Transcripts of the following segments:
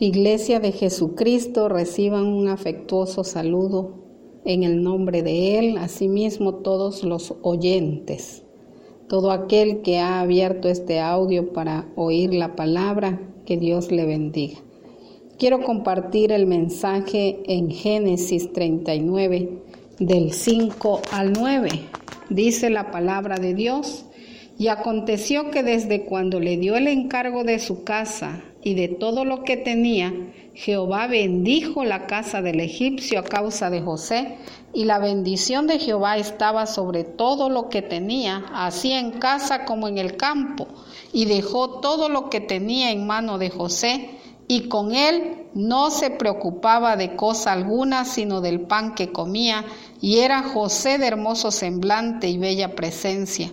Iglesia de Jesucristo, reciban un afectuoso saludo en el nombre de Él, asimismo todos los oyentes, todo aquel que ha abierto este audio para oír la palabra, que Dios le bendiga. Quiero compartir el mensaje en Génesis 39, del 5 al 9. Dice la palabra de Dios. Y aconteció que desde cuando le dio el encargo de su casa y de todo lo que tenía, Jehová bendijo la casa del egipcio a causa de José, y la bendición de Jehová estaba sobre todo lo que tenía, así en casa como en el campo, y dejó todo lo que tenía en mano de José, y con él no se preocupaba de cosa alguna sino del pan que comía, y era José de hermoso semblante y bella presencia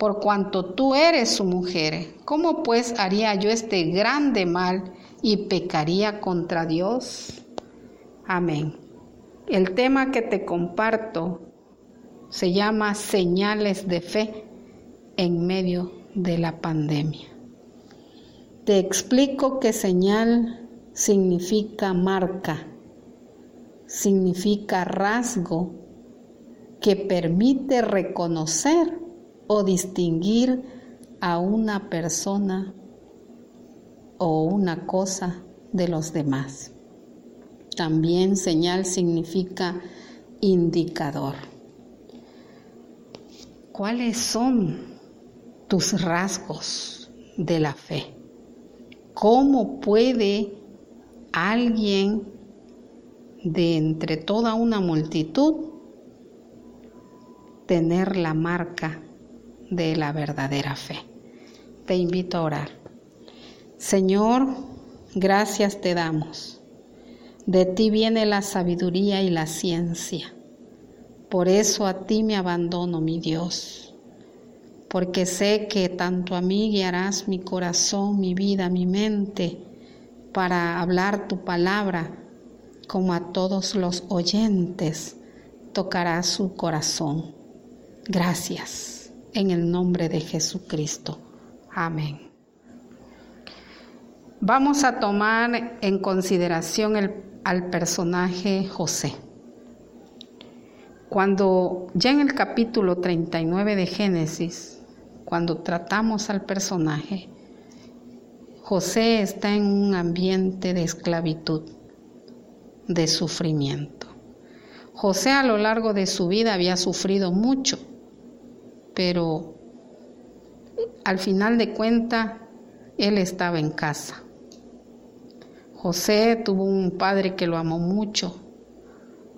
por cuanto tú eres su mujer. ¿Cómo pues haría yo este grande mal y pecaría contra Dios? Amén. El tema que te comparto se llama señales de fe en medio de la pandemia. Te explico que señal significa marca, significa rasgo que permite reconocer o distinguir a una persona o una cosa de los demás. También señal significa indicador. ¿Cuáles son tus rasgos de la fe? ¿Cómo puede alguien de entre toda una multitud tener la marca de la verdadera fe. Te invito a orar. Señor, gracias te damos. De ti viene la sabiduría y la ciencia. Por eso a ti me abandono, mi Dios, porque sé que tanto a mí guiarás mi corazón, mi vida, mi mente, para hablar tu palabra, como a todos los oyentes tocará su corazón. Gracias en el nombre de Jesucristo. Amén. Vamos a tomar en consideración al personaje José. Cuando ya en el capítulo 39 de Génesis, cuando tratamos al personaje, José está en un ambiente de esclavitud, de sufrimiento. José a lo largo de su vida había sufrido mucho pero al final de cuenta él estaba en casa. José tuvo un padre que lo amó mucho,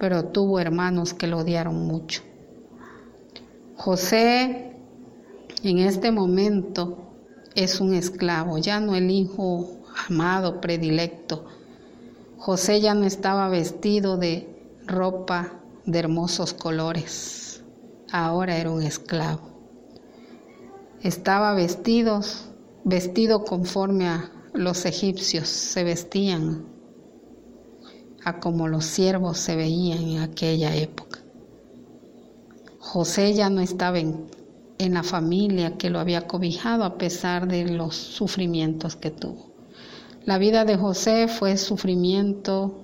pero tuvo hermanos que lo odiaron mucho. José en este momento es un esclavo, ya no el hijo amado, predilecto. José ya no estaba vestido de ropa de hermosos colores, ahora era un esclavo estaba vestidos, vestido conforme a los egipcios se vestían, a como los siervos se veían en aquella época. José ya no estaba en, en la familia que lo había cobijado a pesar de los sufrimientos que tuvo. La vida de José fue sufrimiento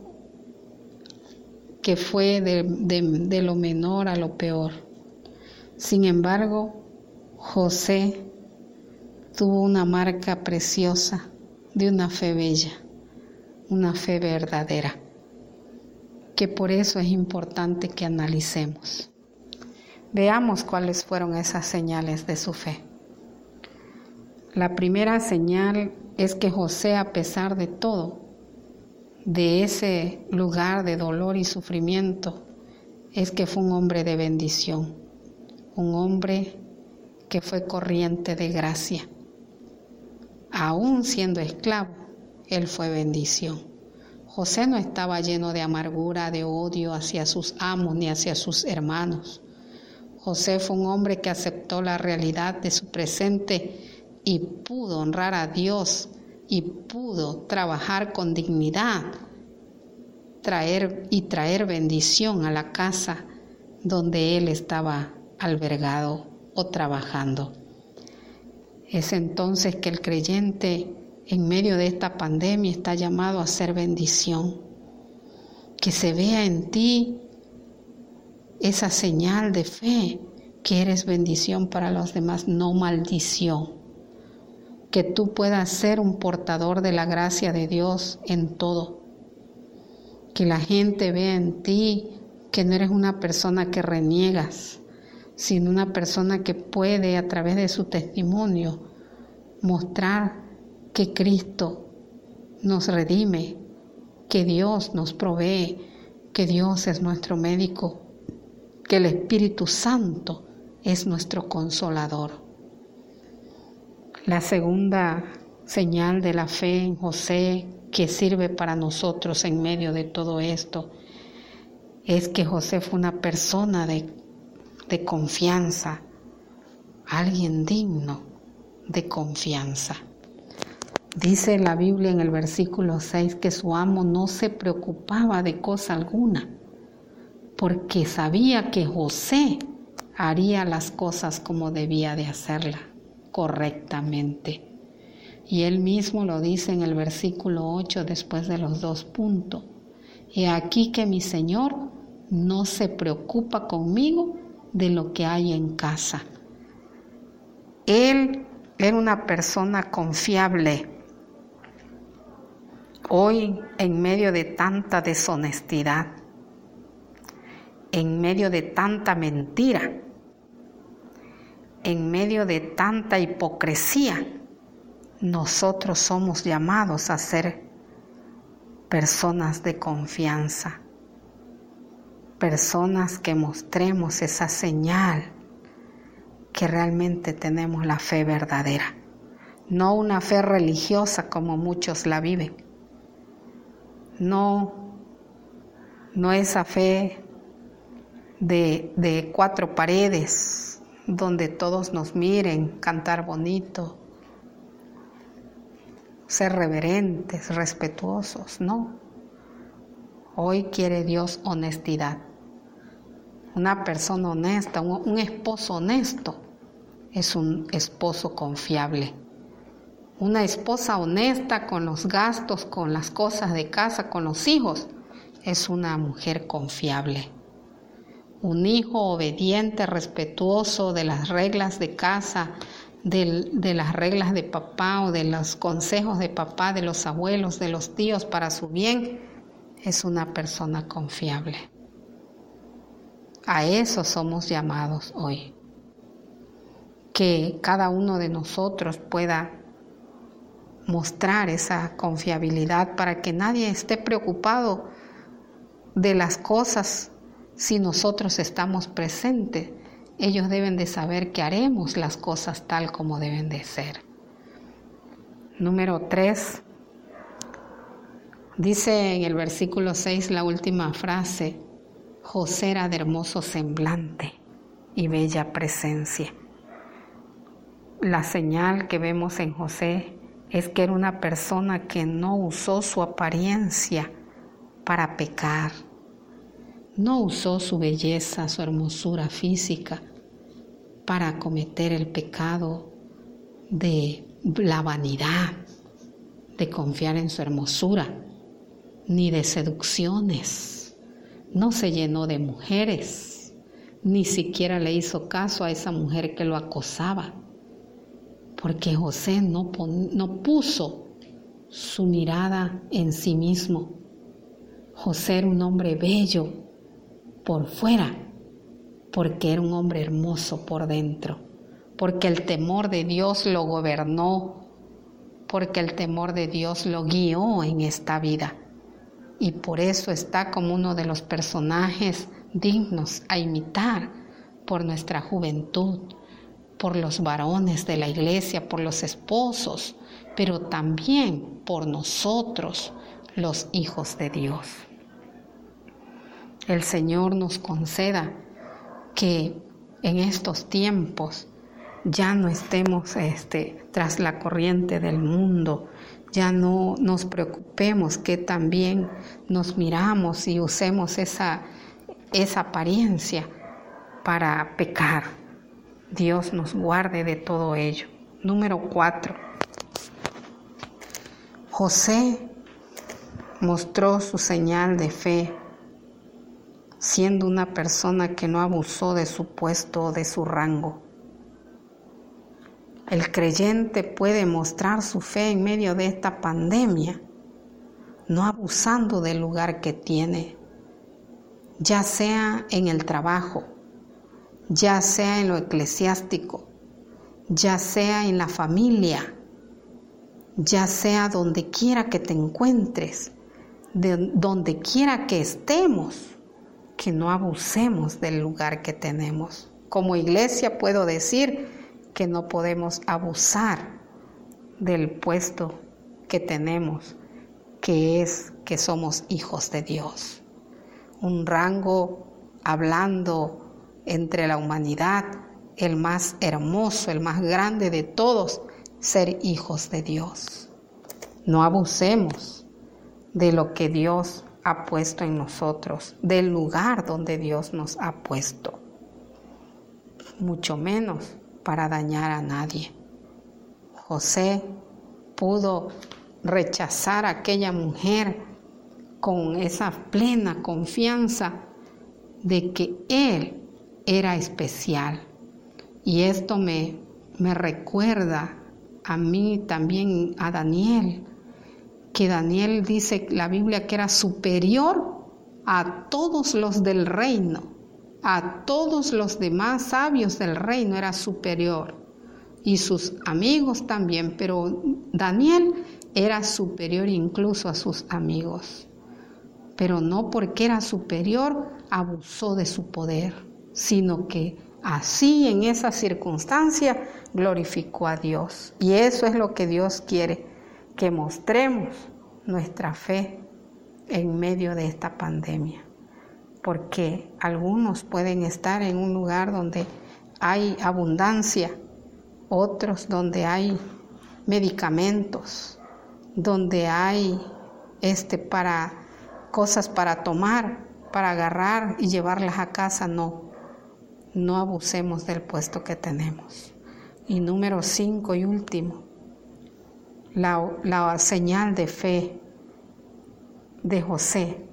que fue de, de, lo menor a lo peor. Sin embargo, José tuvo una marca preciosa de una fe bella, una fe verdadera, que por eso es importante que analicemos. Veamos cuáles fueron esas señales de su fe. La primera señal es que José, a pesar de todo, de ese lugar de dolor y sufrimiento, es que fue un hombre de bendición, un hombre que fue corriente de gracia. Aún siendo esclavo, él fue bendición. José no estaba lleno de amargura, de odio hacia sus amos ni hacia sus hermanos. José fue un hombre que aceptó la realidad de su presente y pudo honrar a Dios y pudo trabajar con dignidad traer y traer bendición a la casa donde él estaba albergado o trabajando. Es entonces que el creyente en medio de esta pandemia está llamado a ser bendición. Que se vea en ti esa señal de fe que eres bendición para los demás, no maldición. Que tú puedas ser un portador de la gracia de Dios en todo. Que la gente vea en ti que no eres una persona que reniegas, sino una persona que puede a través de su testimonio mostrar que Cristo nos redime, que Dios nos provee, que Dios es nuestro médico, que el Espíritu Santo es nuestro consolador. La segunda señal de la fe en José que sirve para nosotros en medio de todo esto es que José fue una persona de, de confianza, alguien digno de confianza. Dice la Biblia en el versículo 6 que su amo no se preocupaba de cosa alguna, porque sabía que José haría las cosas como debía de hacerla, correctamente. Y él mismo lo dice en el versículo 8 después de los dos puntos. He aquí que mi Señor no se preocupa conmigo de lo que hay en casa. Él era una persona confiable. Hoy, en medio de tanta deshonestidad, en medio de tanta mentira, en medio de tanta hipocresía, nosotros somos llamados a ser personas de confianza personas que mostremos esa señal que realmente tenemos la fe verdadera, no una fe religiosa como muchos la viven, no, no esa fe de, de cuatro paredes donde todos nos miren, cantar bonito, ser reverentes, respetuosos, no. Hoy quiere Dios honestidad una persona honesta, un, esposo honesto, es un esposo confiable. Una esposa honesta con los gastos, con las cosas de casa, con los hijos, es una mujer confiable. Un hijo obediente, respetuoso de las reglas de casa, de, las reglas de papá o de los consejos de papá, de los abuelos, de los tíos para su bien, es una persona confiable. A eso somos llamados hoy. Que cada uno de nosotros pueda mostrar esa confiabilidad para que nadie esté preocupado de las cosas si nosotros estamos presentes. Ellos deben de saber que haremos las cosas tal como deben de ser. Número 3. Dice en el versículo 6 la última frase, José era de hermoso semblante y bella presencia. La señal que vemos en José es que era una persona que no usó su apariencia para pecar, no usó su belleza, su hermosura física para cometer el pecado de la vanidad, de confiar en su hermosura, ni de seducciones no se llenó de mujeres, ni siquiera le hizo caso a esa mujer que lo acosaba, porque José no, no puso su mirada en sí mismo. José era un hombre bello por fuera, porque era un hombre hermoso por dentro, porque el temor de Dios lo gobernó, porque el temor de Dios lo guió en esta vida y por eso está como uno de los personajes dignos a imitar por nuestra juventud, por los varones de la iglesia, por los esposos, pero también por nosotros, los hijos de Dios. El Señor nos conceda que en estos tiempos ya no estemos este, tras la corriente del mundo, ya no nos preocupemos que también nos miramos y usemos esa, esa apariencia para pecar. Dios nos guarde de todo ello. Número cuatro. José mostró su señal de fe siendo una persona que no abusó de su puesto o de su rango. El creyente puede mostrar su fe en medio de esta pandemia, no abusando del lugar que tiene, ya sea en el trabajo, ya sea en lo eclesiástico, ya sea en la familia, ya sea donde quiera que te encuentres, de donde quiera que estemos, que no abusemos del lugar que tenemos. Como iglesia puedo decir, que no podemos abusar del puesto que tenemos, que es que somos hijos de Dios. Un rango hablando entre la humanidad, el más hermoso, el más grande de todos, ser hijos de Dios. No abusemos de lo que Dios ha puesto en nosotros, del lugar donde Dios nos ha puesto. Mucho menos para dañar a nadie. José pudo rechazar a aquella mujer con esa plena confianza de que él era especial. Y esto me, me recuerda a mí también, a Daniel, que Daniel dice la Biblia que era superior a todos los del reino a todos los demás sabios del reino era superior y sus amigos también, pero Daniel era superior incluso a sus amigos. Pero no porque era superior abusó de su poder, sino que así en esa circunstancia glorificó a Dios. Y eso es lo que Dios quiere, que mostremos nuestra fe en medio de esta pandemia porque algunos pueden estar en un lugar donde hay abundancia, otros donde hay medicamentos, donde hay este para cosas para tomar, para agarrar y llevarlas a casa, no. No abusemos del puesto que tenemos. Y número cinco y último, la, la señal de fe de José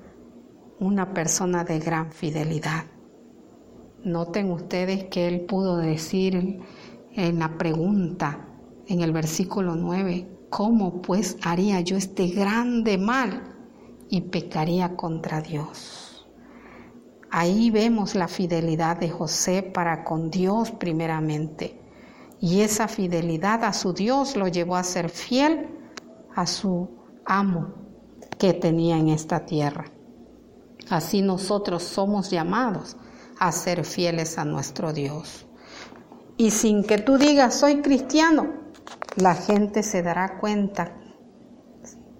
una persona de gran fidelidad. Noten ustedes que él pudo decir en la pregunta en el versículo 9, ¿cómo pues haría yo este grande mal y pecaría contra Dios? Ahí vemos la fidelidad de José para con Dios primeramente. Y esa fidelidad a su Dios lo llevó a ser fiel a su amo que tenía en esta tierra. Así nosotros somos llamados a ser fieles a nuestro Dios. Y sin que tú digas soy cristiano, la gente se dará cuenta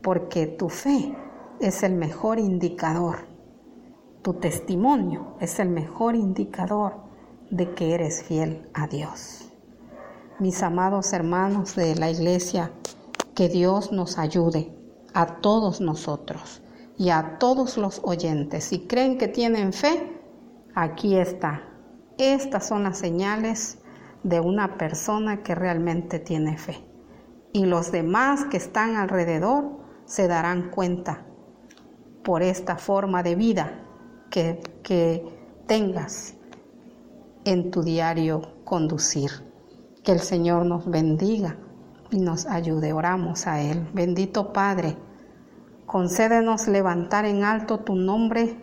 porque tu fe es el mejor indicador. Tu testimonio es el mejor indicador de que eres fiel a Dios. Mis amados hermanos de la iglesia, que Dios nos ayude a todos nosotros y a todos los oyentes. Si creen que tienen fe, aquí está. Estas son las señales de una persona que realmente tiene fe. Y los demás que están alrededor se darán cuenta por esta forma de vida que, que tengas en tu diario conducir. Que el Señor nos bendiga y nos ayude. Oramos a Él. Bendito Padre concédenos levantar en alto tu nombre,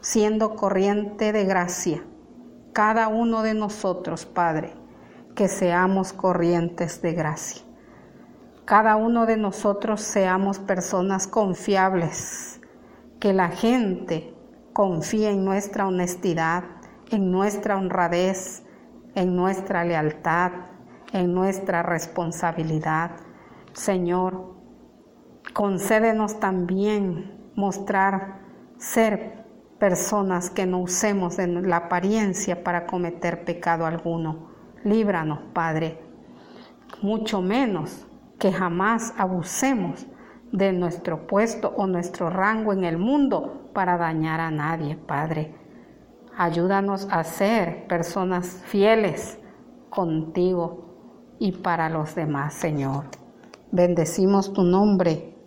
siendo corriente de gracia. Cada uno de nosotros, Padre, que seamos corrientes de gracia. Cada uno de nosotros seamos personas confiables, que la gente confíe en nuestra honestidad, en nuestra honradez, en nuestra lealtad, en nuestra responsabilidad. Señor, Concédenos también mostrar ser personas que no usemos de la apariencia para cometer pecado alguno. Líbranos, Padre, mucho menos que jamás abusemos de nuestro puesto o nuestro rango en el mundo para dañar a nadie, Padre. Ayúdanos a ser personas fieles contigo y para los demás, Señor. Bendecimos tu nombre